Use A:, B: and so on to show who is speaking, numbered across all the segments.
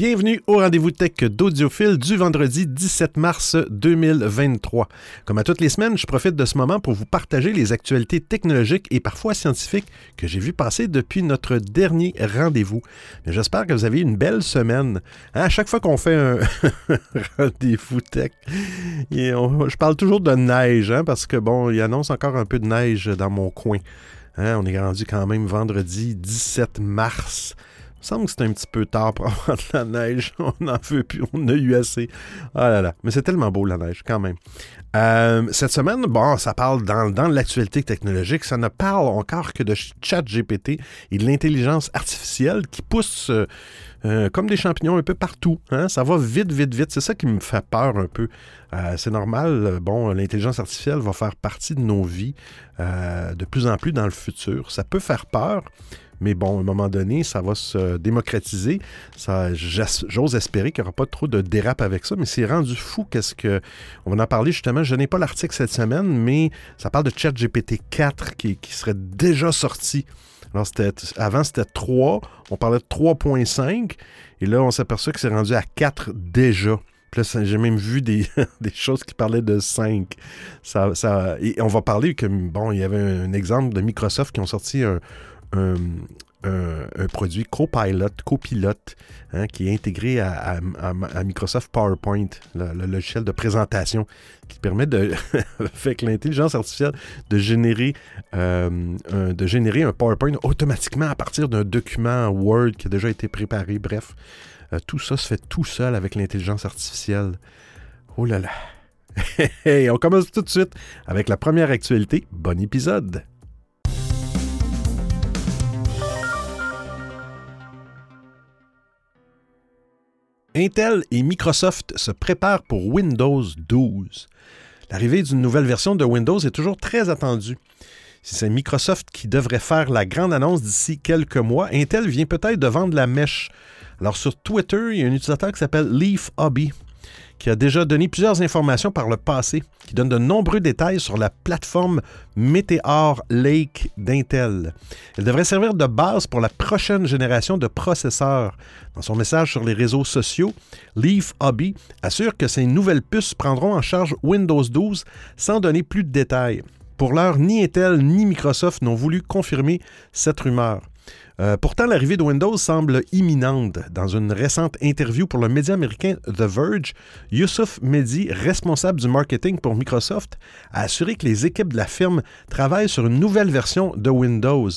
A: Bienvenue au rendez-vous tech d'Audiophile du vendredi 17 mars 2023. Comme à toutes les semaines, je profite de ce moment pour vous partager les actualités technologiques et parfois scientifiques que j'ai vu passer depuis notre dernier rendez-vous. J'espère que vous avez une belle semaine. Hein, à chaque fois qu'on fait un rendez-vous tech, je parle toujours de neige, hein, parce que bon, il annonce encore un peu de neige dans mon coin. Hein, on est rendu quand même vendredi 17 mars. Il semble que c'est un petit peu tard pour avoir de la neige. On n'en veut plus. On a eu assez. Ah là là. Mais c'est tellement beau, la neige, quand même. Euh, cette semaine, bon, ça parle dans, dans l'actualité technologique. Ça ne parle encore que de ChatGPT et de l'intelligence artificielle qui pousse euh, euh, comme des champignons un peu partout. Hein. Ça va vite, vite, vite. C'est ça qui me fait peur un peu. c'est normal. Bon, l'intelligence artificielle va faire partie de nos vies de plus en plus dans le futur. Ça peut faire peur. Mais bon, à un moment donné, ça va se démocratiser. j'ose espérer qu'il n'y aura pas trop de dérapes avec ça, mais c'est rendu fou qu'est-ce que. On va en parler justement. Je n'ai pas l'article cette semaine, mais ça parle de ChatGPT 4 qui, qui serait déjà sorti. Alors, avant, c'était 3. On parlait de 3.5. Et là, on s'aperçoit que c'est rendu à 4 déjà. Puis là, j'ai même vu des, choses qui parlaient de 5. Ça, ça, et on va parler que, bon, il y avait un exemple de Microsoft qui ont sorti un, un, produit Copilot, Copilote, hein, qui est intégré à, Microsoft PowerPoint, le, logiciel de présentation, qui permet de, avec l'intelligence artificielle, de générer, euh, un, de générer un PowerPoint automatiquement à partir d'un document Word qui a déjà été préparé. Bref, euh, tout ça se fait tout seul avec l'intelligence artificielle. Oh là là! on commence tout de suite avec la première actualité. Bon épisode! Intel et Microsoft se préparent pour Windows 12. L'arrivée d'une nouvelle version de Windows est toujours très attendue. Si c'est Microsoft qui devrait faire la grande annonce d'ici quelques mois, Intel vient peut-être de vendre la mèche. Alors sur Twitter, il y a un utilisateur qui s'appelle Leaf Hobby qui a déjà donné plusieurs informations par le passé, qui donne de nombreux détails sur la plateforme Meteor Lake d'Intel. Elle devrait servir de base pour la prochaine génération de processeurs. Dans son message sur les réseaux sociaux, Leaf Hobby assure que ces nouvelles puces prendront en charge Windows 12 sans donner plus de détails. Pour l'heure, ni Intel ni Microsoft n'ont voulu confirmer cette rumeur. Euh, pourtant, l'arrivée de Windows semble imminente. Dans une récente interview pour le média américain The Verge, Youssouf Mehdi, responsable du marketing pour Microsoft, a assuré que les équipes de la firme travaillent sur une nouvelle version de Windows.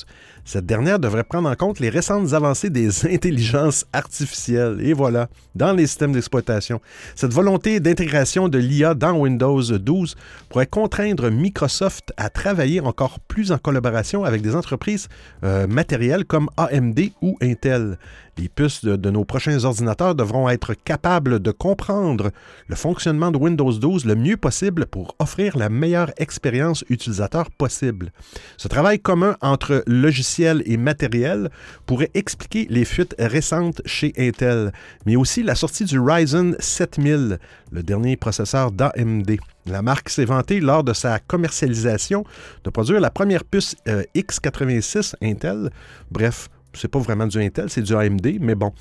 A: Cette dernière devrait prendre en compte les récentes avancées des intelligences artificielles. Et voilà, dans les systèmes d'exploitation. Cette volonté d'intégration de l'IA dans Windows 12 pourrait contraindre Microsoft à travailler encore plus en collaboration avec des entreprises euh, matérielles comme AMD ou Intel. Les puces de, nos prochains ordinateurs devront être capables de comprendre le fonctionnement de Windows 12 le mieux possible pour offrir la meilleure expérience utilisateur possible. Ce travail commun entre logiciel et matériel pourrait expliquer les fuites récentes chez Intel, mais aussi la sortie du Ryzen 7000, le dernier processeur d'AMD. La marque s'est vantée lors de sa commercialisation de produire la première puce euh, x86 Intel. Bref, c'est pas vraiment du Intel, c'est du AMD, mais bon,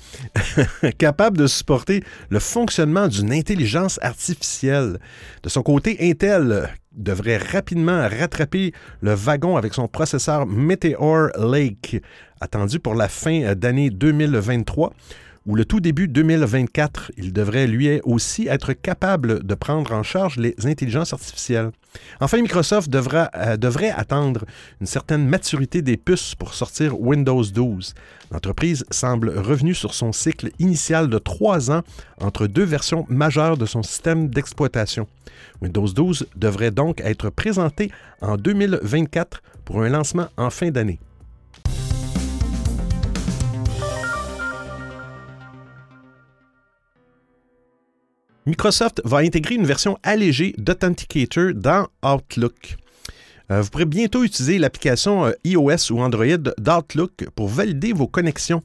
A: capable de supporter le fonctionnement d'une intelligence artificielle. De son côté, Intel devrait rapidement rattraper le wagon avec son processeur Meteor Lake, attendu pour la fin d'année 2023 ou le tout début 2024, il devrait lui aussi être capable de prendre en charge les intelligences artificielles. Enfin, Microsoft euh, devrait attendre une certaine maturité des puces pour sortir Windows 12. L'entreprise semble revenue sur son cycle initial de trois ans entre deux versions majeures de son système d'exploitation. Windows 12 devrait donc être présenté en 2024 pour un lancement en fin d'année. Microsoft va intégrer une version allégée d'Authenticator dans Outlook. Euh, vous pourrez bientôt utiliser l'application euh, iOS ou Android d'Outlook pour valider vos connexions,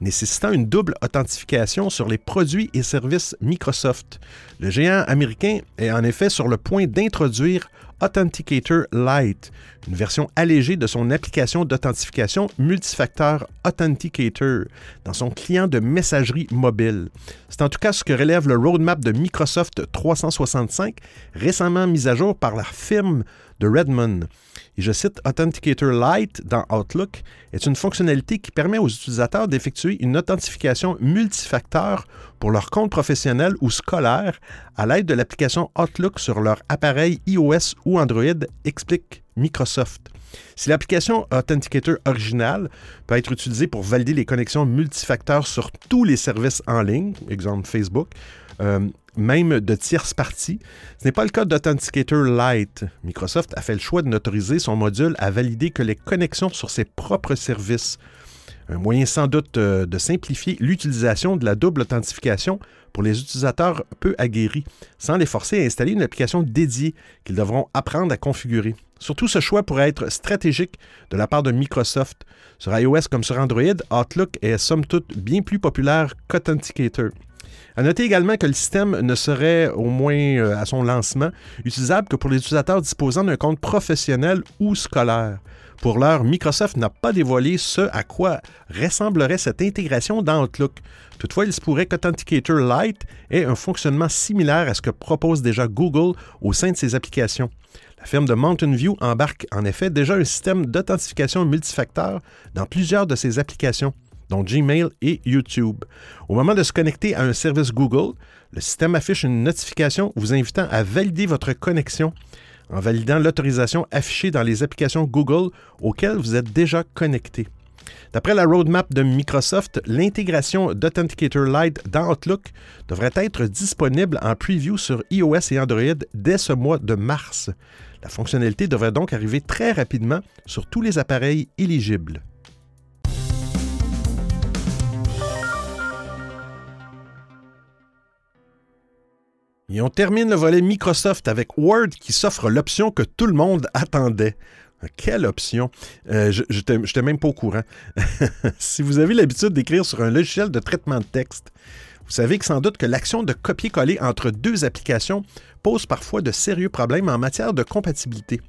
A: nécessitant une double authentification sur les produits et services Microsoft. Le géant américain est en effet sur le point d'introduire Authenticator Lite, une version allégée de son application d'authentification multifacteur Authenticator dans son client de messagerie mobile. C'est en tout cas ce que relève le roadmap de Microsoft 365, récemment mis à jour par la firme de Redmond. Et je cite Authenticator Lite dans Outlook est une fonctionnalité qui permet aux utilisateurs d'effectuer une authentification multifacteur pour leur compte professionnel ou scolaire à l'aide de l'application Outlook sur leur appareil iOS ou Android, explique Microsoft. Si l'application Authenticator originale peut être utilisée pour valider les connexions multifacteurs sur tous les services en ligne, exemple Facebook, euh, même de tierces parties. Ce n'est pas le cas d'Authenticator Lite. Microsoft a fait le choix de n'autoriser son module à valider que les connexions sur ses propres services. Un moyen sans doute euh, de simplifier l'utilisation de la double authentification pour les utilisateurs peu aguerris, sans les forcer à installer une application dédiée qu'ils devront apprendre à configurer. Surtout, ce choix pourrait être stratégique de la part de Microsoft. Sur iOS comme sur Android, Outlook est somme toute bien plus populaire qu'Authenticator. À noter également que le système ne serait, au moins euh, à son lancement, utilisable que pour les utilisateurs disposant d'un compte professionnel ou scolaire. Pour l'heure, Microsoft n'a pas dévoilé ce à quoi ressemblerait cette intégration dans Outlook. Toutefois, il se pourrait qu'Authenticator Lite ait un fonctionnement similaire à ce que propose déjà Google au sein de ses applications. La firme de Mountain View embarque en effet déjà un système d'authentification multifacteur dans plusieurs de ses applications dont Gmail et YouTube. Au moment de se connecter à un service Google, le système affiche une notification vous invitant à valider votre connexion en validant l'autorisation affichée dans les applications Google auxquelles vous êtes déjà connecté. D'après la roadmap de Microsoft, l'intégration d'Authenticator Lite dans Outlook devrait être disponible en preview sur iOS et Android dès ce mois de mars. La fonctionnalité devrait donc arriver très rapidement sur tous les appareils éligibles. Et on termine le volet Microsoft avec Word qui s'offre l'option que tout le monde attendait. Quelle option? Euh, je n'étais même pas au courant. si vous avez l'habitude d'écrire sur un logiciel de traitement de texte, vous savez que sans doute que l'action de copier-coller entre deux applications pose parfois de sérieux problèmes en matière de compatibilité.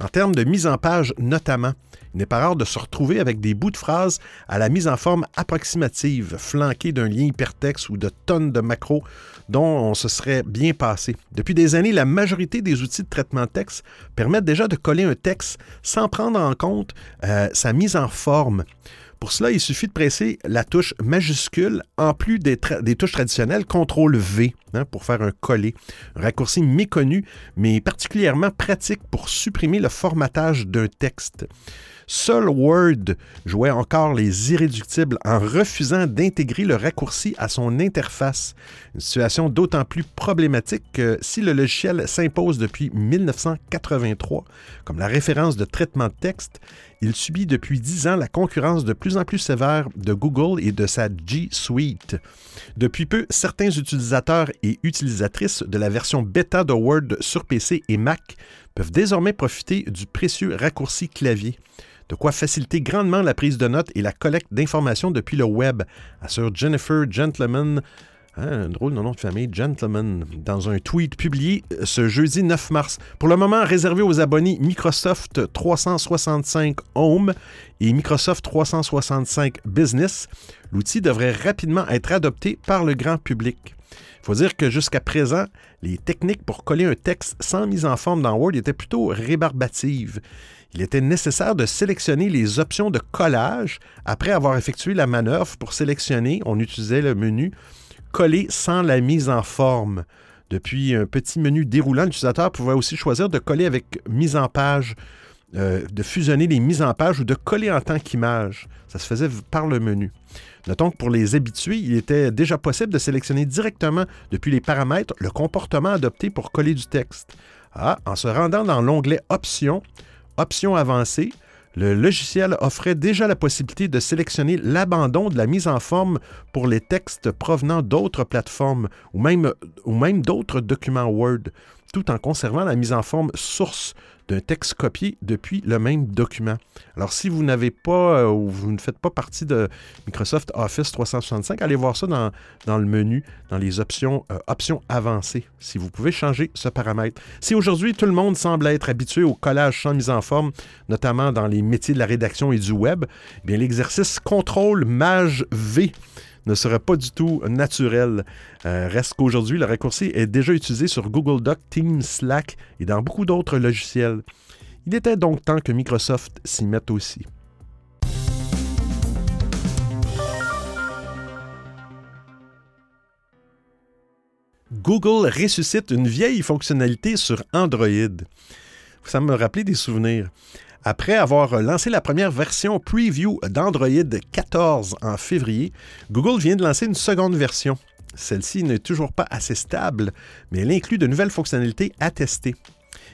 A: En termes de mise en page notamment, il n'est pas rare de se retrouver avec des bouts de phrases à la mise en forme approximative, flanqués d'un lien hypertexte ou de tonnes de macros dont on se serait bien passé. Depuis des années, la majorité des outils de traitement de texte permettent déjà de coller un texte sans prendre en compte euh, sa mise en forme. Pour cela, il suffit de presser la touche majuscule en plus des, touches traditionnelles CTRL V hein, pour faire un coller. Un raccourci méconnu, mais particulièrement pratique pour supprimer le formatage d'un texte. Seul Word jouait encore les irréductibles en refusant d'intégrer le raccourci à son interface. Une situation d'autant plus problématique que si le logiciel s'impose depuis 1983 comme la référence de traitement de texte, il subit depuis 10 ans la concurrence de plus en plus sévère de Google et de sa G Suite. Depuis peu, certains utilisateurs et utilisatrices de la version bêta de Word sur PC et Mac peuvent désormais profiter du précieux raccourci clavier de quoi faciliter grandement la prise de notes et la collecte d'informations depuis le web, assure Jennifer Gentleman, hein, un drôle de nom de famille, Gentleman, dans un tweet publié euh, ce jeudi 9 mars. Pour le moment, réservé aux abonnés Microsoft 365 Home et Microsoft 365 Business, l'outil devrait rapidement être adopté par le grand public. Il faut dire que jusqu'à présent, les techniques pour coller un texte sans mise en forme dans Word étaient plutôt rébarbatives il était nécessaire de sélectionner les options de collage après avoir effectué la manœuvre pour sélectionner, on utilisait le menu coller sans la mise en forme. Depuis un petit menu déroulant, l'utilisateur pouvait aussi choisir de coller avec mise en page, euh, de fusionner les mises en page ou de coller en tant qu'image. Ça se faisait par le menu. Notons que pour les habitués, il était déjà possible de sélectionner directement depuis les paramètres le comportement adopté pour coller du texte. Ah, en se rendant dans l'onglet Options, Options avancées, le logiciel offrait déjà la possibilité de sélectionner l'abandon de la mise en forme pour les textes provenant d'autres plateformes ou même, d'autres documents Word. Tout en conservant la mise en forme source d'un texte copié depuis le même document. Alors, si vous n'avez pas euh, ou vous ne faites pas partie de Microsoft Office 365, allez voir ça dans, le menu, dans les options, euh, options avancées, si vous pouvez changer ce paramètre. Si aujourd'hui tout le monde semble être habitué au collage sans mise en forme, notamment dans les métiers de la rédaction et du web, eh bien l'exercice Contrôle Mage V ne serait pas du tout naturel. Euh, reste qu'aujourd'hui, le raccourci est déjà utilisé sur Google Doc, Teams, Slack et dans beaucoup d'autres logiciels. Il était donc temps que Microsoft s'y mette aussi. Google ressuscite une vieille fonctionnalité sur Android. Ça me rappelait des souvenirs. Après avoir lancé la première version preview d'Android 14 en février, Google vient de lancer une seconde version. Celle-ci n'est toujours pas assez stable, mais elle inclut de nouvelles fonctionnalités à tester.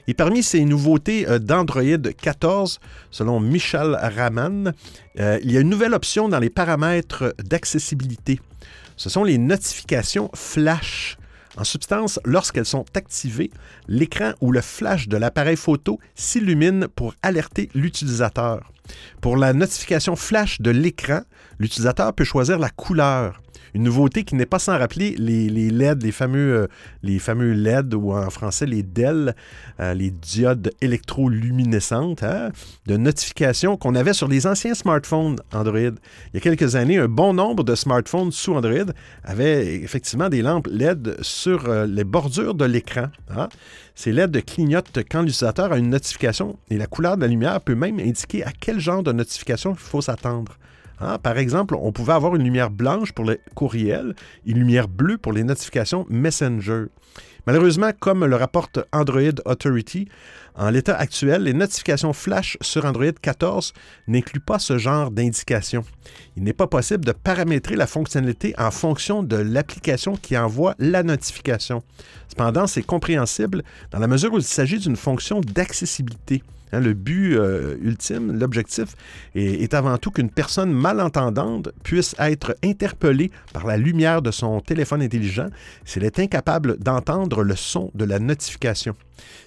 A: Et parmi ces nouveautés euh, d'Android 14, selon Michel Raman, euh, il y a une nouvelle option dans les paramètres d'accessibilité. Ce sont les notifications flash. En substance, lorsqu'elles sont activées, l'écran ou le flash de l'appareil photo s'illumine pour alerter l'utilisateur. Pour la notification flash de l'écran, l'utilisateur peut choisir la couleur. Une nouveauté qui n'est pas sans rappeler les, LED, les fameux, euh, les fameux LED ou en français les DEL, euh, les diodes électroluminescentes hein, de notification qu'on avait sur les anciens smartphones Android. Il y a quelques années, un bon nombre de smartphones sous Android avaient effectivement des lampes LED sur euh, les bordures de l'écran. Hein. Ces LED clignotent quand l'utilisateur a une notification et la couleur de la lumière peut même indiquer à quel genre de notification il faut s'attendre. Hein, par exemple, on pouvait avoir une lumière blanche pour les courriels, une lumière bleue pour les notifications Messenger. Malheureusement, comme le rapporte Android Authority, en l'état actuel, les notifications flash sur Android 14 n'incluent pas ce genre d'indication. Il n'est pas possible de paramétrer la fonctionnalité en fonction de l'application qui envoie la notification. Cependant, c'est compréhensible dans la mesure où il s'agit d'une fonction d'accessibilité. Hein, le but euh, ultime, l'objectif, est, avant tout qu'une personne malentendante puisse être interpellée par la lumière de son téléphone intelligent s'il est incapable d'entendre le son de la notification.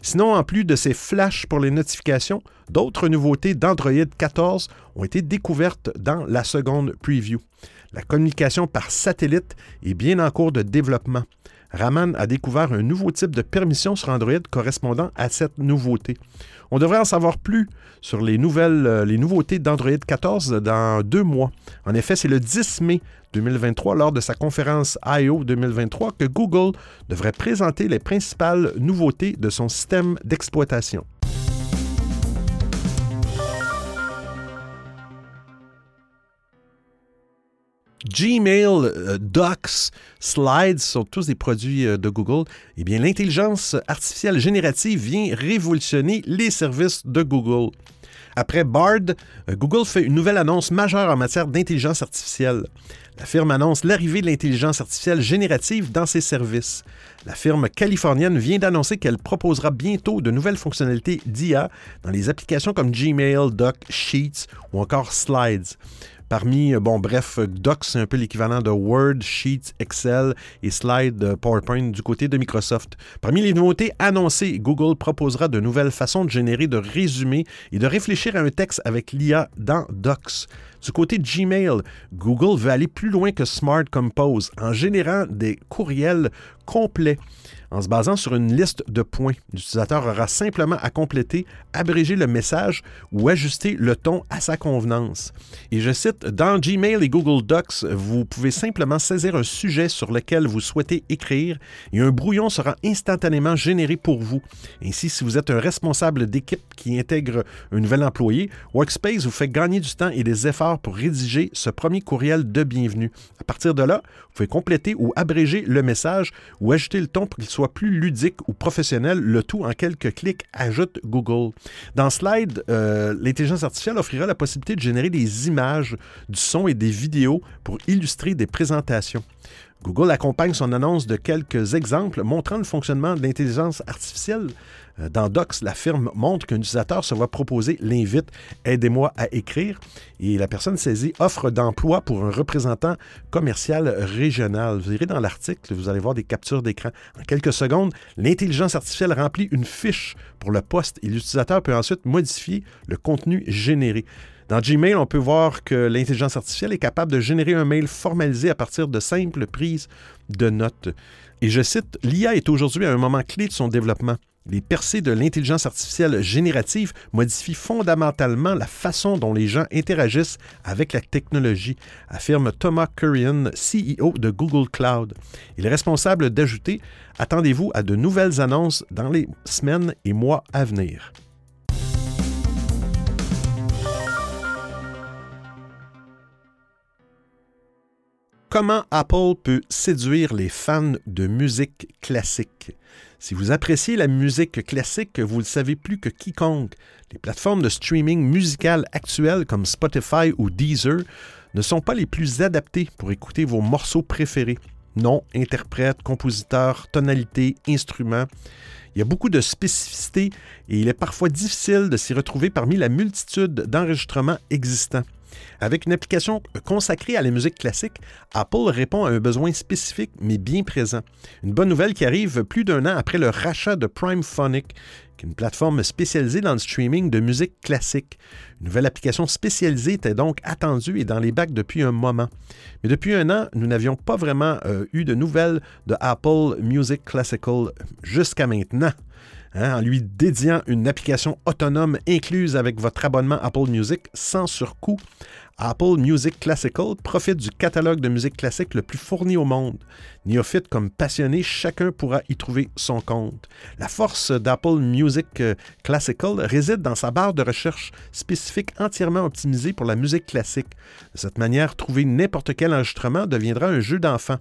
A: Sinon, en plus de ces flashs pour les notifications, d'autres nouveautés d'Android 14 ont été découvertes dans la seconde preview. La communication par satellite est bien en cours de développement. Raman a découvert un nouveau type de permission sur Android correspondant à cette nouveauté. On devrait en savoir plus sur les, nouvelles, euh, les nouveautés d'Android 14 dans deux mois. En effet, c'est le 10 mai 2023, lors de sa conférence I.O. 2023, que Google devrait présenter les principales nouveautés de son système d'exploitation. Gmail, euh, Docs, Slides sont tous des produits euh, de Google. Eh bien, l'intelligence artificielle générative vient révolutionner les services de Google. Après Bard, euh, Google fait une nouvelle annonce majeure en matière d'intelligence artificielle. La firme annonce l'arrivée de l'intelligence artificielle générative dans ses services. La firme californienne vient d'annoncer qu'elle proposera bientôt de nouvelles fonctionnalités d'IA dans les applications comme Gmail, Doc, Sheets ou encore Slides. Parmi, euh, bon, bref, Docs, c'est un peu l'équivalent de Word, Sheets, Excel et Slide euh, PowerPoint du côté de Microsoft. Parmi les nouveautés annoncées, Google proposera de nouvelles façons de générer de résumés et de réfléchir à un texte avec l'IA dans Docs. Du côté Gmail, Google veut aller plus loin que Smart Compose en générant des courriels complets en se basant sur une liste de points. L'utilisateur aura simplement à compléter, abréger le message ou ajuster le ton à sa convenance. Et je cite, dans Gmail et Google Docs, vous pouvez simplement saisir un sujet sur lequel vous souhaitez écrire et un brouillon sera instantanément généré pour vous. Ainsi, si vous êtes un responsable d'équipe qui intègre un nouvel employé, Workspace vous fait gagner du temps et des efforts pour rédiger ce premier courriel de bienvenue. À partir de là, vous pouvez compléter ou abréger le message ou ajouter le ton pour qu'il soit soit plus ludique ou professionnel, le tout en quelques clics, ajoute Google. Dans Slide, euh, l'intelligence artificielle offrira la possibilité de générer des images, du son et des vidéos pour illustrer des présentations. Google accompagne son annonce de quelques exemples montrant le fonctionnement de l'intelligence artificielle. Euh, dans Docs, la firme montre qu'un utilisateur se voit proposer l'invite Aidez-moi à écrire et la personne saisie offre d'emploi pour un représentant commercial régional. Vous irez dans l'article, vous allez voir des captures d'écran. En quelques secondes, l'intelligence artificielle remplit une fiche pour le poste et l'utilisateur peut ensuite modifier le contenu généré. Dans Gmail, on peut voir que l'intelligence artificielle est capable de générer un mail formalisé à partir de simples prises de notes. Et je cite, L'IA est aujourd'hui à un moment clé de son développement. Les percées de l'intelligence artificielle générative modifient fondamentalement la façon dont les gens interagissent avec la technologie, affirme Thomas Kurian, CEO de Google Cloud. Il est responsable d'ajouter Attendez-vous à de nouvelles annonces dans les semaines et mois à venir. Comment Apple peut séduire les fans de musique classique? Si vous appréciez la musique classique, vous le savez plus que quiconque. Les plateformes de streaming musical actuelles comme Spotify ou Deezer ne sont pas les plus adaptées pour écouter vos morceaux préférés. Non, interprète, compositeur, tonalité, instrument. Il y a beaucoup de spécificités et il est parfois difficile de s'y retrouver parmi la multitude d'enregistrements existants. Avec une application consacrée à la musique classique, Apple répond à un besoin spécifique mais bien présent. Une bonne nouvelle qui arrive plus d'un an après le rachat de Prime Phonic, une plateforme spécialisée dans le streaming de musique classique. Une nouvelle application spécialisée était donc attendue et dans les bacs depuis un moment. Mais depuis un an, nous n'avions pas vraiment euh, eu de nouvelles de Apple Music Classical jusqu'à maintenant. Hein, en lui dédiant une application autonome incluse avec votre abonnement Apple Music sans surcoût. Apple Music Classical profite du catalogue de musique classique le plus fourni au monde. Néophyte comme passionné, chacun pourra y trouver son compte. La force d'Apple Music euh, Classical réside dans sa barre de recherche spécifique entièrement optimisée pour la musique classique. De cette manière, trouver n'importe quel enregistrement deviendra un jeu d'enfant.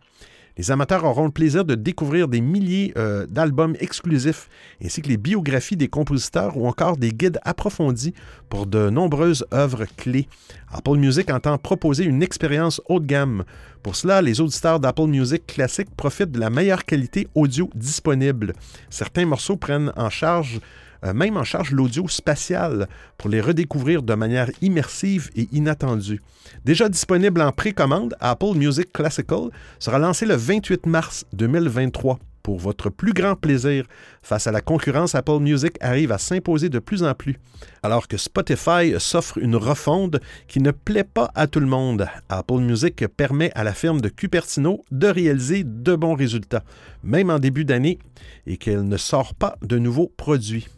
A: Les amateurs auront le plaisir de découvrir des milliers euh, d'albums exclusifs, ainsi que les biographies des compositeurs ou encore des guides approfondis pour de nombreuses œuvres clés. Apple Music entend proposer une expérience haut de gamme. Pour cela, les auditeurs d'Apple Music classique profitent de la meilleure qualité audio disponible. Certains morceaux prennent en charge euh, même en charge l'audio spatial pour les redécouvrir de manière immersive et inattendue. Déjà disponible en précommande, Apple Music Classical sera lancé le 28 mars 2023 pour votre plus grand plaisir. Face à la concurrence, Apple Music arrive à s'imposer de plus en plus. Alors que Spotify s'offre une refonde qui ne plaît pas à tout le monde, Apple Music permet à la firme de Cupertino de réaliser de bons résultats, même en début d'année, et qu'elle ne sort pas de nouveaux produits.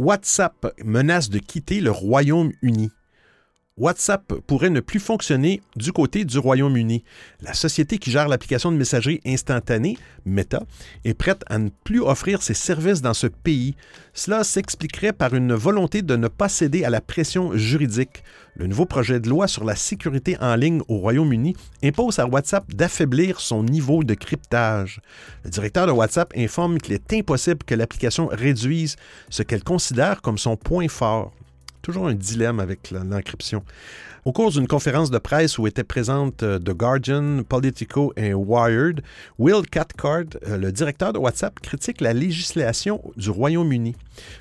A: WhatsApp menace de quitter le Royaume-Uni. WhatsApp pourrait ne plus fonctionner du côté du Royaume-Uni. La société qui gère l'application de messagerie instantanée, Meta, est prête à ne plus offrir ses services dans ce pays. Cela s'expliquerait par une volonté de ne pas céder à la pression juridique. Le nouveau projet de loi sur la sécurité en ligne au Royaume-Uni impose à WhatsApp d'affaiblir son niveau de cryptage. Le directeur de WhatsApp informe qu'il est impossible que l'application réduise ce qu'elle considère comme son point fort. Toujours un dilemme avec l'encryption. Au cours d'une conférence de presse où étaient présentes euh, The Guardian, Politico et Wired, Will Cathcart, euh, le directeur de WhatsApp, critique la législation du Royaume-Uni.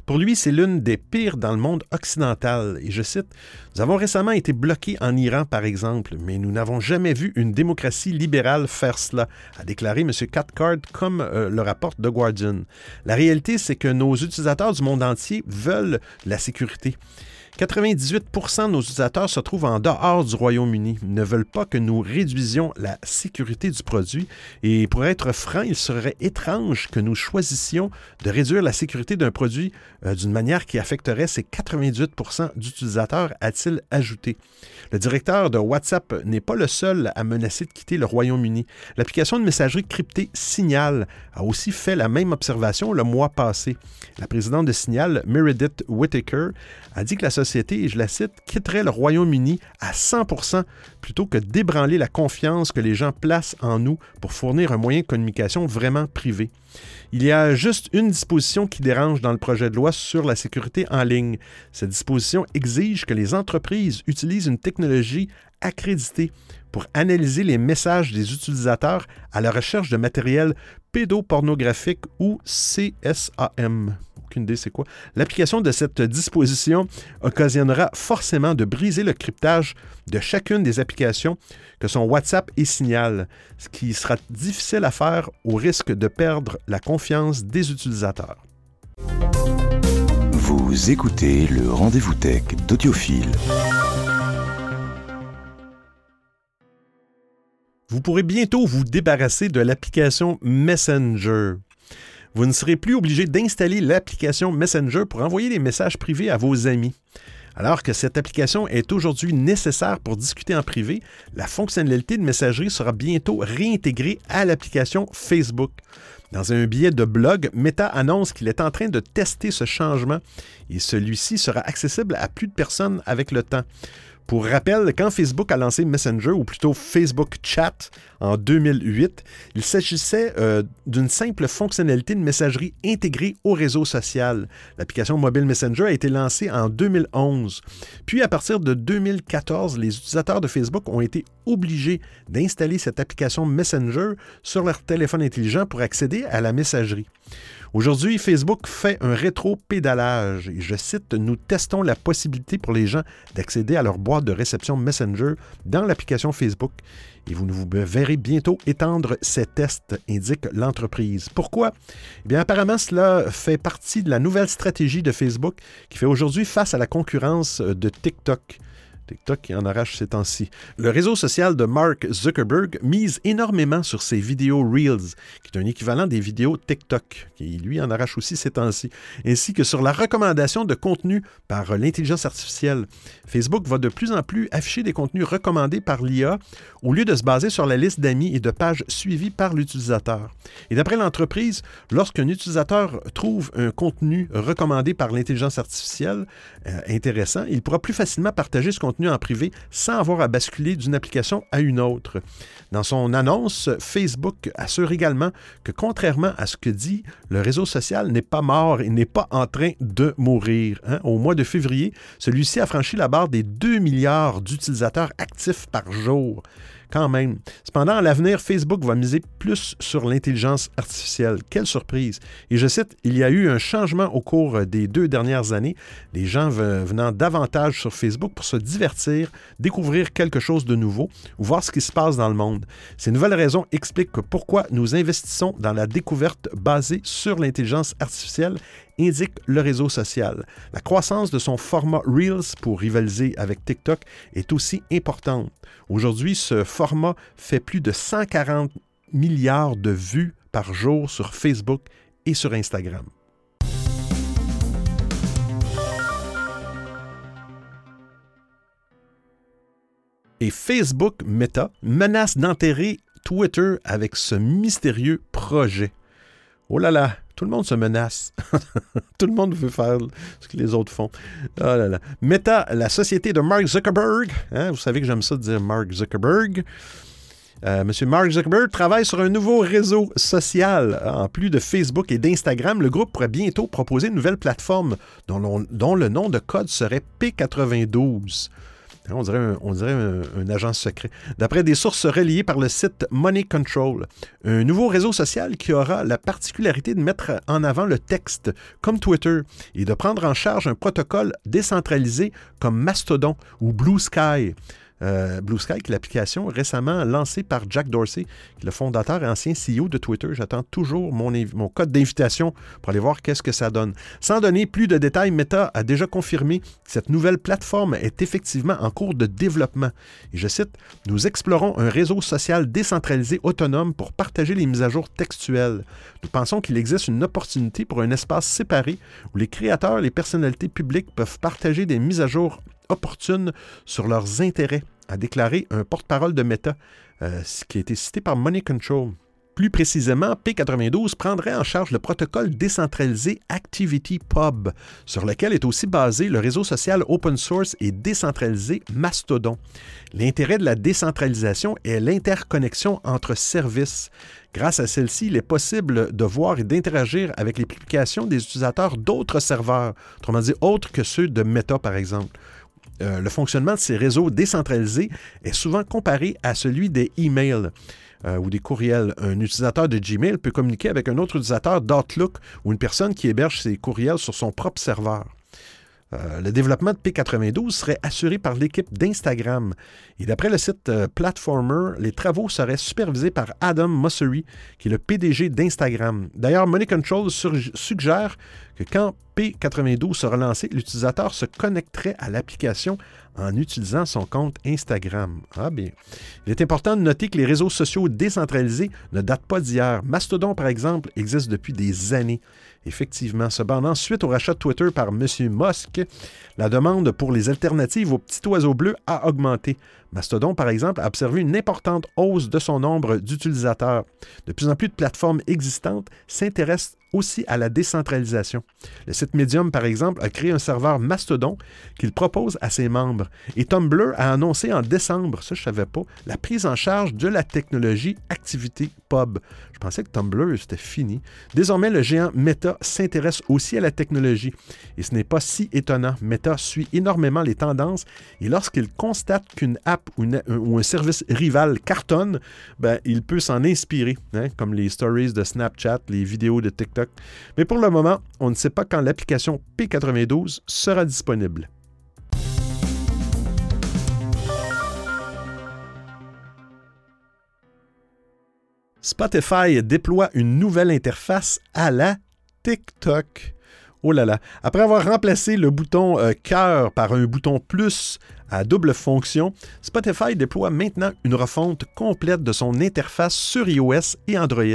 A: Pour lui, c'est l'une des pires dans le monde occidental. Et je cite Nous avons récemment été bloqués en Iran, par exemple, mais nous n'avons jamais vu une démocratie libérale faire cela, a déclaré M. Cathcart, comme euh, le rapporte The Guardian. La réalité, c'est que nos utilisateurs du monde entier veulent la sécurité. 98% de nos utilisateurs se trouvent en dehors du Royaume-Uni, ne veulent pas que nous réduisions la sécurité du produit. Et pour être franc, il serait étrange que nous choisissions de réduire la sécurité d'un produit euh, d'une manière qui affecterait ces 98% d'utilisateurs, a-t-il ajouté. Le directeur de WhatsApp n'est pas le seul à menacer de quitter le Royaume-Uni. L'application de messagerie cryptée Signal a aussi fait la même observation le mois passé. La présidente de Signal, Meredith Whittaker, a dit que la société et je la cite, quitterait le Royaume-Uni à 100% plutôt que d'ébranler la confiance que les gens placent en nous pour fournir un moyen de communication vraiment privé. Il y a juste une disposition qui dérange dans le projet de loi sur la sécurité en ligne. Cette disposition exige que les entreprises utilisent une technologie accréditée pour analyser les messages des utilisateurs à la recherche de matériel pédopornographique ou CSAM. Aucune idée c'est quoi. L'application de cette disposition occasionnera forcément de briser le cryptage de chacune des applications que sont WhatsApp et Signal, ce qui sera difficile à faire au risque de perdre la confiance des utilisateurs.
B: Vous écoutez le rendez-vous tech d'Audiophile.
A: Vous pourrez bientôt vous débarrasser de l'application Messenger. Vous ne serez plus obligé d'installer l'application Messenger pour envoyer des messages privés à vos amis. Alors que cette application est aujourd'hui nécessaire pour discuter en privé, la fonctionnalité de messagerie sera bientôt réintégrée à l'application Facebook. Dans un billet de blog, Meta annonce qu'il est en train de tester ce changement et celui-ci sera accessible à plus de personnes avec le temps. Pour rappel, quand Facebook a lancé Messenger, ou plutôt Facebook Chat, en 2008, il s'agissait euh, d'une simple fonctionnalité de messagerie intégrée au réseau social. L'application mobile Messenger a été lancée en 2011. Puis, à partir de 2014, les utilisateurs de Facebook ont été obligés d'installer cette application Messenger sur leur téléphone intelligent pour accéder à la messagerie. Aujourd'hui, Facebook fait un rétro-pédalage. Et je cite, nous testons la possibilité pour les gens d'accéder à leur boîte de réception Messenger dans l'application Facebook. Et vous nous verrez bientôt étendre ces tests, indique l'entreprise. Pourquoi? Eh bien, apparemment, cela fait partie de la nouvelle stratégie de Facebook qui fait aujourd'hui face à la concurrence de TikTok. TikTok en arrache ces temps-ci. Le réseau social de Mark Zuckerberg mise énormément sur ses vidéos Reels, qui est un équivalent des vidéos TikTok, qui lui en arrache aussi ces temps-ci, ainsi que sur la recommandation de contenu par l'intelligence artificielle. Facebook va de plus en plus afficher des contenus recommandés par l'IA au lieu de se baser sur la liste d'amis et de pages suivies par l'utilisateur. Et d'après l'entreprise, lorsqu'un utilisateur trouve un contenu recommandé par l'intelligence artificielle euh, intéressant, il pourra plus facilement partager ce contenu en privé sans avoir à basculer d'une application à une autre. Dans son annonce, Facebook assure également que contrairement à ce que dit, le réseau social n'est pas mort et n'est pas en train de mourir. Hein. Au mois de février, celui-ci a franchi la barre des 2 milliards d'utilisateurs actifs par jour quand même. Cependant, à l'avenir, Facebook va miser plus sur l'intelligence artificielle. Quelle surprise! Et je cite, il y a eu un changement au cours des deux dernières années, les gens venant davantage sur Facebook pour se divertir, découvrir quelque chose de nouveau ou voir ce qui se passe dans le monde. Ces nouvelles raisons expliquent pourquoi nous investissons dans la découverte basée sur l'intelligence artificielle indique le réseau social. La croissance de son format Reels pour rivaliser avec TikTok est aussi importante. Aujourd'hui, ce format fait plus de 140 milliards de vues par jour sur Facebook et sur Instagram. Et Facebook Meta menace d'enterrer Twitter avec ce mystérieux projet. Oh là là, tout le monde se menace. Tout le monde veut faire ce que les autres font. Oh là là. Meta, la société de Mark Zuckerberg, hein, vous savez que j'aime ça dire Mark Zuckerberg. Euh, Monsieur Mark Zuckerberg travaille sur un nouveau réseau social. En plus de Facebook et d'Instagram, le groupe pourrait bientôt proposer une nouvelle plateforme dont, dont le nom de code serait P92. Hein, on dirait, un, agent secret. D'après des sources reliées par le site Money Control, un nouveau réseau social qui aura la particularité de mettre en avant le texte, comme Twitter, et de prendre en charge un protocole décentralisé comme Mastodon ou Blue Sky. Euh, Blue Sky, l'application récemment lancée par Jack Dorsey, le fondateur et ancien CEO de Twitter. J'attends toujours mon, code d'invitation pour aller voir qu'est-ce que ça donne. Sans donner plus de détails, Meta a déjà confirmé que cette nouvelle plateforme est effectivement en cours de développement. Et je cite, Nous explorons un réseau social décentralisé autonome pour partager les mises à jour textuelles. Nous pensons qu'il existe une opportunité pour un espace séparé où les créateurs et les personnalités publiques peuvent partager des mises à jour opportunes sur leurs intérêts, a déclaré un porte-parole de Meta, euh, ce qui a été cité par Money Control. Plus précisément, P92 prendrait en charge le protocole décentralisé ActivityPub, sur lequel est aussi basé le réseau social open source et décentralisé Mastodon. L'intérêt de la décentralisation est l'interconnexion entre services. Grâce à celle-ci, il est possible de voir et d'interagir avec les publications des utilisateurs d'autres serveurs, autrement dit autres que ceux de Meta par exemple. Euh, le fonctionnement de ces réseaux décentralisés est souvent comparé à celui des emails. Euh, ou des courriels. Un utilisateur de Gmail peut communiquer avec un autre utilisateur d'Outlook ou une personne qui héberge ses courriels sur son propre serveur. Euh, le développement de P92 serait assuré par l'équipe d'Instagram. Et d'après le site euh, Platformer, les travaux seraient supervisés par Adam Mossery, qui est le PDG d'Instagram. D'ailleurs, Money Control suggère que quand P92 sera lancé, l'utilisateur se connecterait à l'application en utilisant son compte Instagram. Ah bien. Il est important de noter que les réseaux sociaux décentralisés ne datent pas d'hier. Mastodon, par exemple, existe depuis des années. Effectivement. Cependant, suite au rachat de Twitter par M. Musk, la demande pour les alternatives au petit oiseau bleu a augmenté. Mastodon, par exemple, a observé une importante hausse de son nombre d'utilisateurs. De plus en plus de plateformes existantes s'intéressent aussi à la décentralisation. Le site Medium, par exemple, a créé un serveur Mastodon qu'il propose à ses membres. Et Tumblr a annoncé en décembre, ça je ne savais pas, la prise en charge de la technologie Activity Pub. Je pensais que Tumblr, c'était fini. Désormais, le géant Meta s'intéresse aussi à la technologie. Et ce n'est pas si étonnant. Meta suit énormément les tendances et lorsqu'il constate qu'une app ou, un service rival cartonne, ben, il peut s'en inspirer, hein, comme les stories de Snapchat, les vidéos de TikTok mais pour le moment, on ne sait pas quand l'application P92 sera disponible. Spotify déploie une nouvelle interface à la TikTok. Oh là là. Après avoir remplacé le bouton euh, cœur par un bouton plus à double fonction, Spotify déploie maintenant une refonte complète de son interface sur iOS et Android.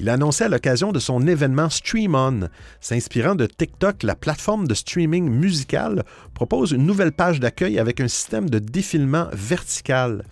A: Il a annoncé à l'occasion de son événement Stream On. S'inspirant de TikTok, la plateforme de streaming musical propose une nouvelle page d'accueil avec un système de défilement vertical.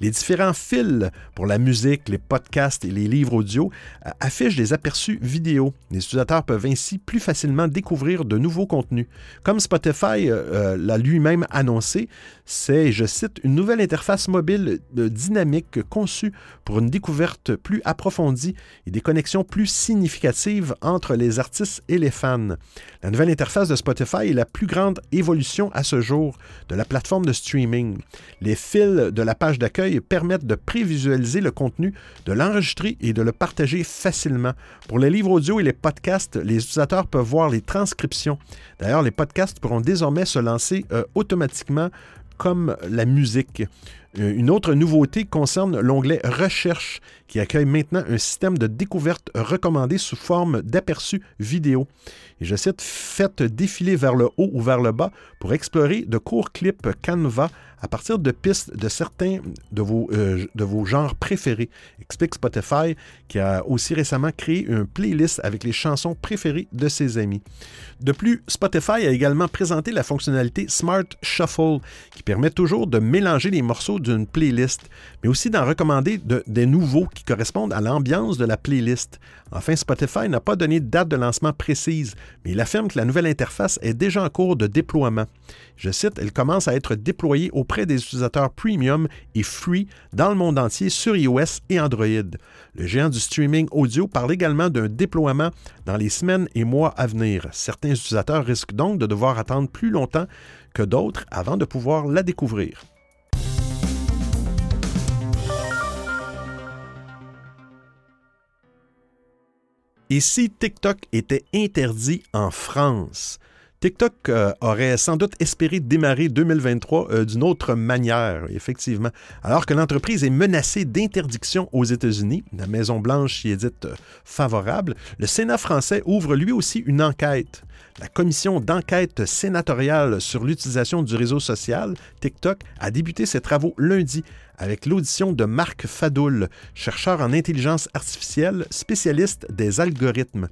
A: Les différents fils pour la musique, les podcasts et les livres audio euh, affichent des aperçus vidéo. Les utilisateurs peuvent ainsi plus facilement découvrir de nouveaux contenus. Comme Spotify euh, euh, l'a lui-même annoncé, c'est, je cite, une nouvelle interface mobile dynamique conçue pour une découverte plus approfondie et des connexions plus significatives entre les artistes et les fans. La nouvelle interface de Spotify est la plus grande évolution à ce jour de la plateforme de streaming. Les fils de la page d'accueil permettent de prévisualiser le contenu, de l'enregistrer et de le partager facilement. Pour les livres audio et les podcasts, les utilisateurs peuvent voir les transcriptions. D'ailleurs, les podcasts pourront désormais se lancer euh, automatiquement comme la musique. Euh, une autre nouveauté concerne l'onglet Recherche qui accueille maintenant un système de découverte recommandé sous forme d'aperçu vidéo. Et je cite Faites défiler vers le haut ou vers le bas pour explorer de courts clips Canva à partir de pistes de certains de vos, euh, de vos genres préférés, explique Spotify, qui a aussi récemment créé une playlist avec les chansons préférées de ses amis. De plus, Spotify a également présenté la fonctionnalité Smart Shuffle, qui permet toujours de mélanger les morceaux d'une playlist, mais aussi d'en recommander des nouveaux qui correspondent à l'ambiance de la playlist. Enfin, Spotify n'a pas donné de date de lancement précise, mais il affirme que la nouvelle interface est déjà en cours de déploiement. Je cite, elle commence à être déployée auprès des utilisateurs premium et free dans le monde entier sur iOS et Android. Le géant du streaming audio parle également d'un déploiement dans les semaines et mois à venir. Certains utilisateurs risquent donc de devoir attendre plus longtemps que d'autres avant de pouvoir la découvrir. Et si TikTok était interdit en France? TikTok euh, aurait sans doute espéré démarrer 2023 euh, d'une autre manière, effectivement. Alors que l'entreprise est menacée d'interdiction aux États-Unis, la Maison-Blanche y est dite euh, favorable, le Sénat français ouvre lui aussi une enquête. La commission d'enquête sénatoriale sur l'utilisation du réseau social, TikTok, a débuté ses travaux lundi avec l'audition de Marc Fadoul, chercheur en intelligence artificielle, spécialiste des algorithmes.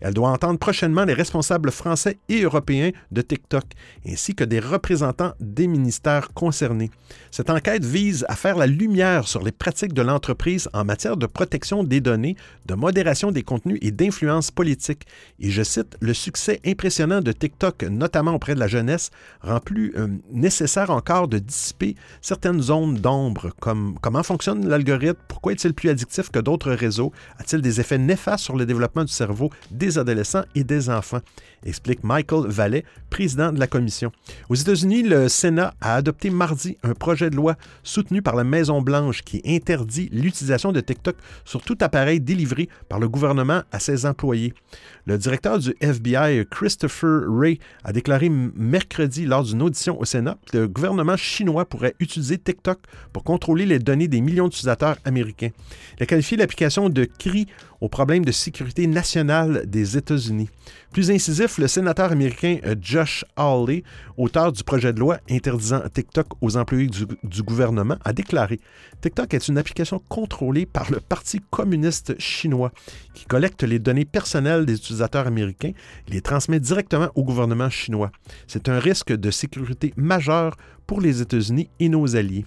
A: Elle doit entendre prochainement les responsables français et européens de TikTok, ainsi que des représentants des ministères concernés. Cette enquête vise à faire la lumière sur les pratiques de l'entreprise en matière de protection des données, de modération des contenus et d'influence politique. Et je cite, le succès impressionnant de TikTok, notamment auprès de la jeunesse, rend plus euh, nécessaire encore de dissiper certaines zones d'ombre, comme comment fonctionne l'algorithme, pourquoi est-il plus addictif que d'autres réseaux, a-t-il des effets néfastes sur le développement du cerveau des adolescents et des enfants, explique Michael Vallet, président de la commission. Aux États-Unis, le Sénat a adopté mardi un projet de loi soutenu par la Maison-Blanche qui interdit l'utilisation de TikTok sur tout appareil délivré par le gouvernement à ses employés. Le directeur du FBI, Christopher Wray, a déclaré mercredi lors d'une audition au Sénat que le gouvernement chinois pourrait utiliser TikTok pour contrôler les données des millions d'utilisateurs américains. Il a qualifié l'application de cri au problème de sécurité nationale des États-Unis. Plus incisif, le sénateur américain euh, Josh Hawley, auteur du projet de loi interdisant TikTok aux employés du, du, gouvernement, a déclaré TikTok est une application contrôlée par le Parti communiste chinois qui collecte les données personnelles des utilisateurs américains et les transmet directement au gouvernement chinois. C'est un risque de sécurité majeur pour les États-Unis et nos alliés.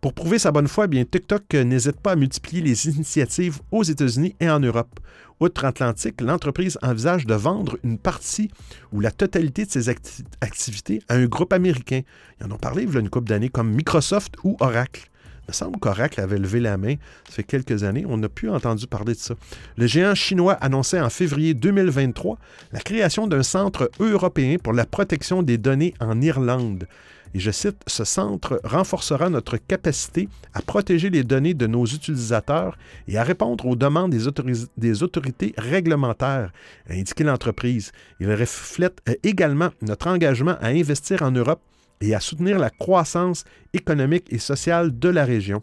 A: Pour prouver sa bonne foi, eh bien, TikTok n'hésite pas à multiplier les initiatives aux États-Unis et en Europe. Outre-Atlantique, l'entreprise envisage de vendre une partie ou la totalité de ses acti activités à un groupe américain. Ils en ont parlé il y a une couple d'années, comme Microsoft ou Oracle. Il me semble qu'Oracle avait levé la main, ça fait quelques années, on n'a plus entendu parler de ça. Le géant chinois annonçait en février 2023 la création d'un centre européen pour la protection des données en Irlande. Et je cite, ce centre renforcera notre capacité à protéger les données de nos utilisateurs et à répondre aux demandes des, autorités réglementaires, a indiqué l'entreprise. Il reflète euh, également notre engagement à investir en Europe et à soutenir la croissance économique et sociale de la région.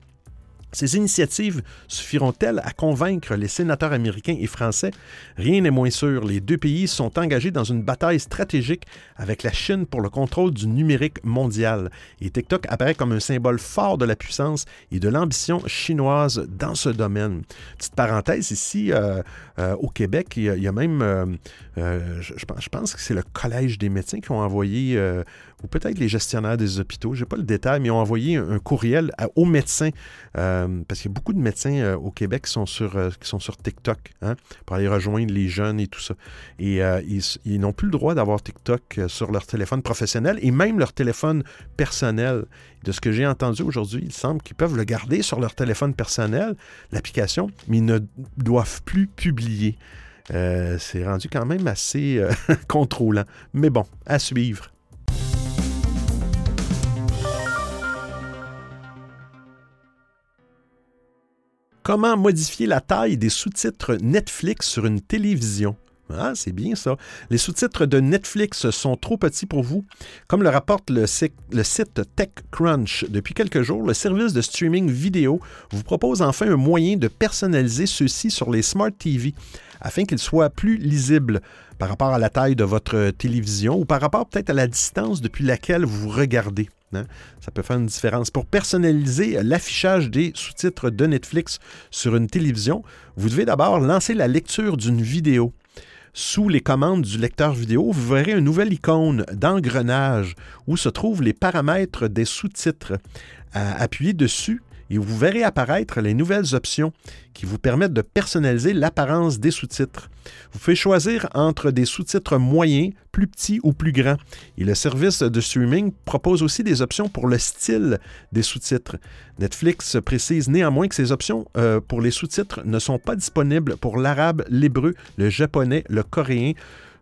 A: Ces initiatives suffiront-elles à convaincre les sénateurs américains et français? Rien n'est moins sûr. Les deux pays sont engagés dans une bataille stratégique avec la Chine pour le contrôle du numérique mondial. Et TikTok apparaît comme un symbole fort de la puissance et de l'ambition chinoise dans ce domaine. Petite parenthèse ici, euh, euh, au Québec, il y a, même, euh, je, pense que c'est le Collège des médecins qui ont envoyé ou peut-être les gestionnaires des hôpitaux, je n'ai pas le détail, mais ont envoyé un, courriel aux médecins, euh, parce qu'il y a beaucoup de médecins euh, au Québec qui sont sur, euh, sont sur TikTok, hein, pour aller rejoindre les jeunes et tout ça. Et euh, ils, n'ont plus le droit d'avoir TikTok euh, sur leur téléphone professionnel et même leur téléphone personnel. De ce que j'ai entendu aujourd'hui, il semble qu'ils peuvent le garder sur leur téléphone personnel, l'application, mais ils ne doivent plus publier. Euh, c'est rendu quand même assez euh, contrôlant. Mais bon, à suivre. Comment modifier la taille des sous-titres Netflix sur une télévision? Ah, c'est bien ça. Les sous-titres de Netflix sont trop petits pour vous. Comme le rapporte le, site TechCrunch, depuis quelques jours, le service de streaming vidéo vous propose enfin un moyen de personnaliser ceux-ci sur les Smart TV afin qu'ils soient plus lisibles par rapport à la taille de votre télévision ou par rapport peut-être à la distance depuis laquelle vous regardez. Ça peut faire une différence. Pour personnaliser l'affichage des sous-titres de Netflix sur une télévision, vous devez d'abord lancer la lecture d'une vidéo. Sous les commandes du lecteur vidéo, vous verrez une nouvelle icône d'engrenage où se trouvent les paramètres des sous-titres. Appuyez dessus et vous verrez apparaître les nouvelles options qui vous permettent de personnaliser l'apparence des sous-titres. Vous pouvez choisir entre des sous-titres moyens, plus petits ou plus grands. Et le service de streaming propose aussi des options pour le style des sous-titres. Netflix précise néanmoins que ces options euh, pour les sous-titres ne sont pas disponibles pour l'arabe, l'hébreu, le japonais, le coréen,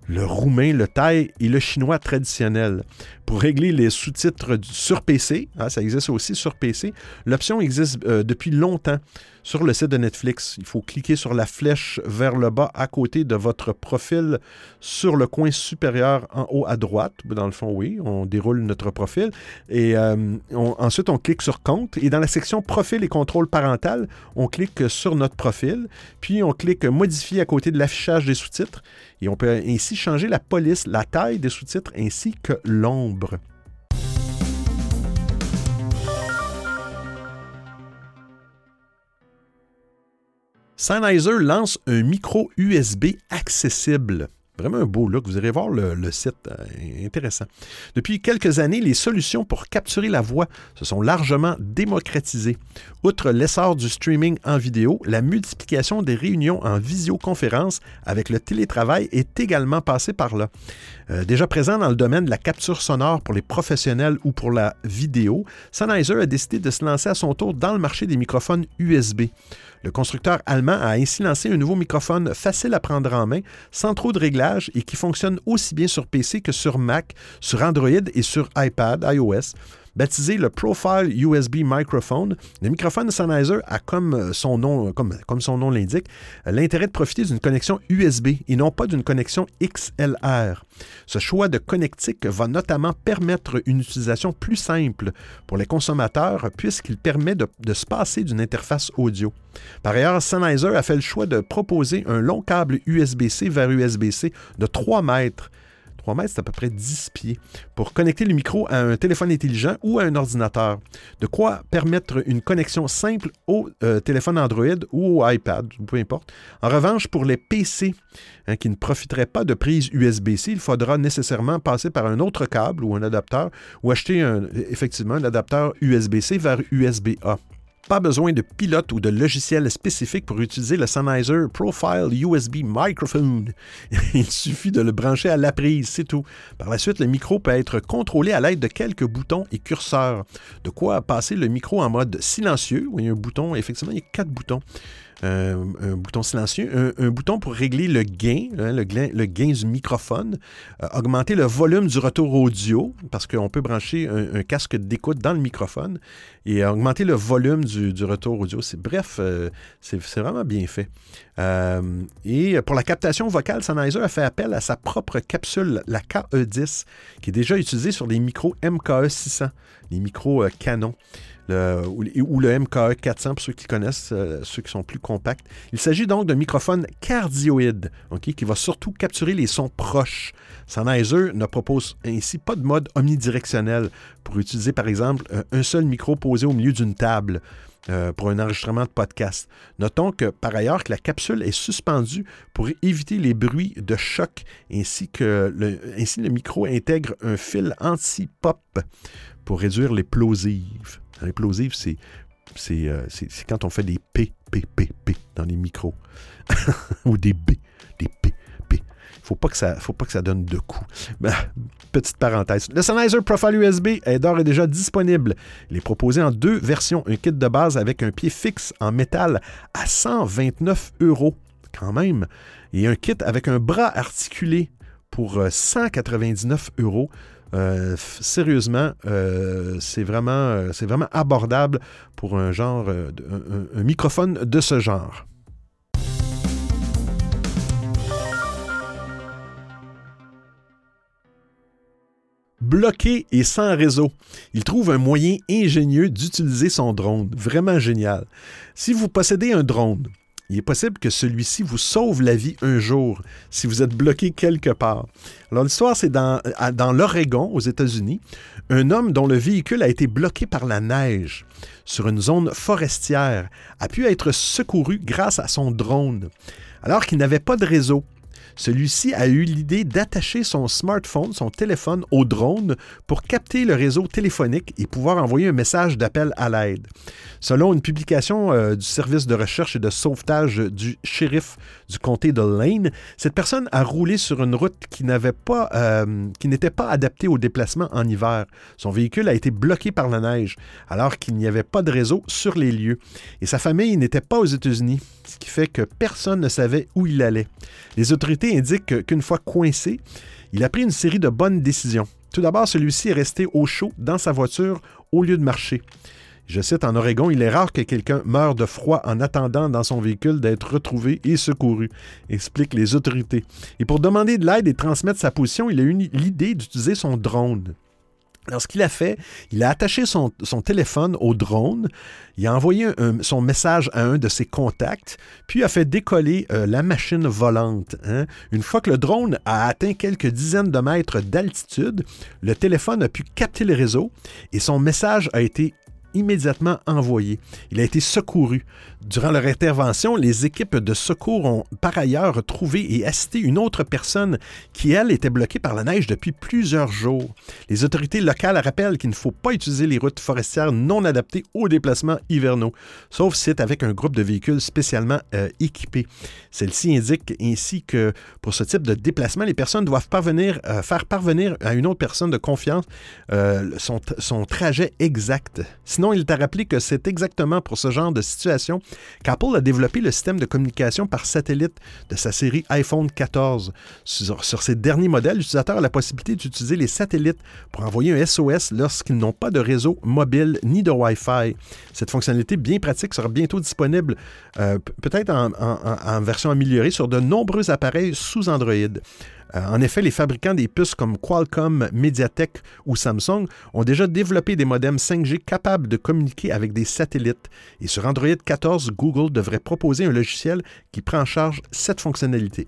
A: le roumain, le thaï et le chinois traditionnel. Pour régler les sous-titres sur PC, hein, ça existe aussi sur PC, l'option existe euh, depuis longtemps sur le site de Netflix. Il faut cliquer sur la flèche vers le bas à côté de votre profil sur le coin supérieur en haut à droite. Dans le fond, oui, on déroule notre profil. Et euh, ensuite, on clique sur compte. Et dans la section profil et contrôle parental, on clique sur notre profil. Puis, on clique modifier à côté de l'affichage des sous-titres. Et on peut ainsi changer la police, la taille des sous-titres ainsi que l'ombre. Sennheiser lance un micro USB accessible. Vraiment beau. Vous irez voir le, site. Euh, intéressant. Depuis quelques années, les solutions pour capturer la voix se sont largement démocratisées. Outre l'essor du streaming en vidéo, la multiplication des réunions en visioconférence avec le télétravail est également passée par là. Euh, déjà présent dans le domaine de la capture sonore pour les professionnels ou pour la vidéo, Sennheiser a décidé de se lancer à son tour dans le marché des microphones USB. Le constructeur allemand a ainsi lancé un nouveau microphone facile à prendre en main, sans trop de réglages et qui fonctionne aussi bien sur PC que sur Mac, sur Android et sur iPad, iOS. Baptisé le Profile USB Microphone, le microphone Sennheiser a comme euh, son nom, euh, comme, son nom l'indique, euh, l'intérêt de profiter d'une connexion USB et non pas d'une connexion XLR. Ce choix de connectique va notamment permettre une utilisation plus simple pour les consommateurs puisqu'il permet de, de se passer d'une interface audio. Par ailleurs, Sennheiser a fait le choix de proposer un long câble USB-C vers USB-C de 3 mètres 3 mètres, c'est à peu près 10 pieds, pour connecter le micro à un téléphone intelligent ou à un ordinateur. De quoi permettre une connexion simple au euh, téléphone Android ou au iPad, peu importe. En revanche, pour les PC hein, qui ne profiteraient pas de prise USB-C, il faudra nécessairement passer par un autre câble ou un adapteur ou acheter effectivement un adapteur USB-C vers USB-A. Pas besoin de pilote ou de logiciel spécifique pour utiliser le Sennheiser Profile USB Microphone. Il suffit de le brancher à la prise, c'est tout. Par la suite, le micro peut être contrôlé à l'aide de quelques boutons et curseurs. De quoi passer le micro en mode silencieux. Oui, un bouton, effectivement, il y a quatre boutons. Euh, un bouton silencieux, un, bouton pour régler le gain, hein, le, gain du microphone, euh, augmenter le volume du retour audio, parce qu'on peut brancher un, casque d'écoute dans le microphone, et augmenter le volume du, retour audio. Bref, euh, c'est vraiment bien fait. et pour la captation vocale, Sennheiser a fait appel à sa propre capsule, la KE10, qui est déjà utilisée sur les micros MKE 600, les micros Canon ou le MKE 400 pour ceux qui connaissent, euh, ceux qui sont plus compacts. Il s'agit donc d'un microphone cardioïde qui va surtout capturer les sons proches. Sennheiser ne propose ainsi pas de mode omnidirectionnel pour utiliser par exemple un seul micro posé au milieu d'une table. Euh, pour un enregistrement de podcast. Notons que par ailleurs que la capsule est suspendue pour éviter les bruits de choc ainsi que le, ainsi le micro intègre un fil anti-pop pour réduire les plosives. Implosive, euh, c'est quand on fait des P, P, P, P dans les micros. Ou des B, des P, P. Faut pas que ça, faut pas que ça donne de coups. Ben, petite parenthèse. Le Sennheiser Profile USB est d'ores et déjà disponible. Il est proposé en deux versions. Un kit de base avec un pied fixe en métal à 129 euros, quand même. Et un kit avec un bras articulé pour 199 euh, euros. Euh, sérieusement, euh, c'est vraiment, euh, c'est vraiment abordable pour un genre, un, microphone de ce genre. bloqué et sans réseau. Il trouve un moyen ingénieux d'utiliser son drone. Vraiment génial. Si vous possédez un drone, il est possible que celui-ci vous sauve la vie un jour si vous êtes bloqué quelque part. Alors l'histoire, c'est dans, dans l'Oregon, aux États-Unis, un homme dont le véhicule a été bloqué par la neige sur une zone forestière a pu être secouru grâce à son drone. Alors qu'il n'avait pas de réseau, celui-ci a eu l'idée d'attacher son smartphone, son téléphone, au drone pour capter le réseau téléphonique et pouvoir envoyer un message d'appel à l'aide. Selon une publication euh, du service de recherche et de sauvetage du shérif du comté de Lane, cette personne a roulé sur une route euh, qui n'était pas adaptée au déplacement en hiver. Son véhicule a été bloqué par la neige, alors qu'il n'y avait pas de réseau sur les lieux. Et sa famille n'était pas aux États-Unis, ce qui fait que personne ne savait où il allait. Les autorités indiquent qu'une fois coincé, il a pris une série de bonnes décisions. Tout d'abord, celui-ci est resté au chaud dans sa voiture au lieu de marcher. Je cite, en Oregon, il est rare que quelqu'un meure de froid en attendant dans son véhicule d'être retrouvé et secouru, expliquent les autorités. Et pour demander de l'aide et transmettre sa position, il a eu l'idée d'utiliser son drone. Alors, ce qu'il a fait, il a attaché son, téléphone au drone, il a envoyé son message à un de ses contacts, puis a fait décoller euh, la machine volante. Hein. Une fois que le drone a atteint quelques dizaines de mètres d'altitude, le téléphone a pu capter le réseau et son message a été immédiatement envoyé. Il a été secouru. Durant leur intervention, les équipes de secours ont par ailleurs trouvé et assisté une autre personne qui, elle, était bloquée par la neige depuis plusieurs jours. Les autorités locales rappellent qu'il ne faut pas utiliser les routes forestières non adaptées aux déplacements hivernaux, sauf si c'est avec un groupe de véhicules spécialement euh, équipés. Celle-ci indique ainsi que pour ce type de déplacement, les personnes doivent euh, faire parvenir à une autre personne de confiance euh, son, trajet exact. Il t'a rappelé que c'est exactement pour ce genre de situation qu'Apple a développé le système de communication par satellite de sa série iPhone 14. Sur, sur ces derniers modèles, l'utilisateur a la possibilité d'utiliser les satellites pour envoyer un SOS lorsqu'ils n'ont pas de réseau mobile ni de Wi-Fi. Cette fonctionnalité bien pratique sera bientôt disponible, euh, peut-être en version améliorée, sur de nombreux appareils sous Android. Euh, en effet, les fabricants des puces comme Qualcomm, Mediatek ou Samsung ont déjà développé des modems 5G capables de communiquer avec des satellites. Et sur Android 14, Google devrait proposer un logiciel qui prend en charge cette fonctionnalité.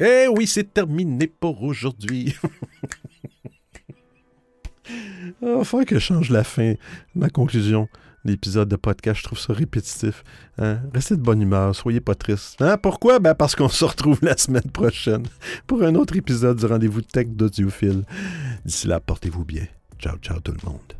A: Eh oui, c'est terminé pour aujourd'hui. Enfin que je change la fin, ma conclusion l'épisode de podcast. Je trouve ça répétitif. Hein. Restez de bonne humeur, soyez pas tristes. Hein? Pourquoi? Ben parce qu'on se retrouve la semaine prochaine pour un autre épisode du rendez-vous tech d'Audiophile. D'ici là, portez-vous bien. Ciao, ciao tout le monde.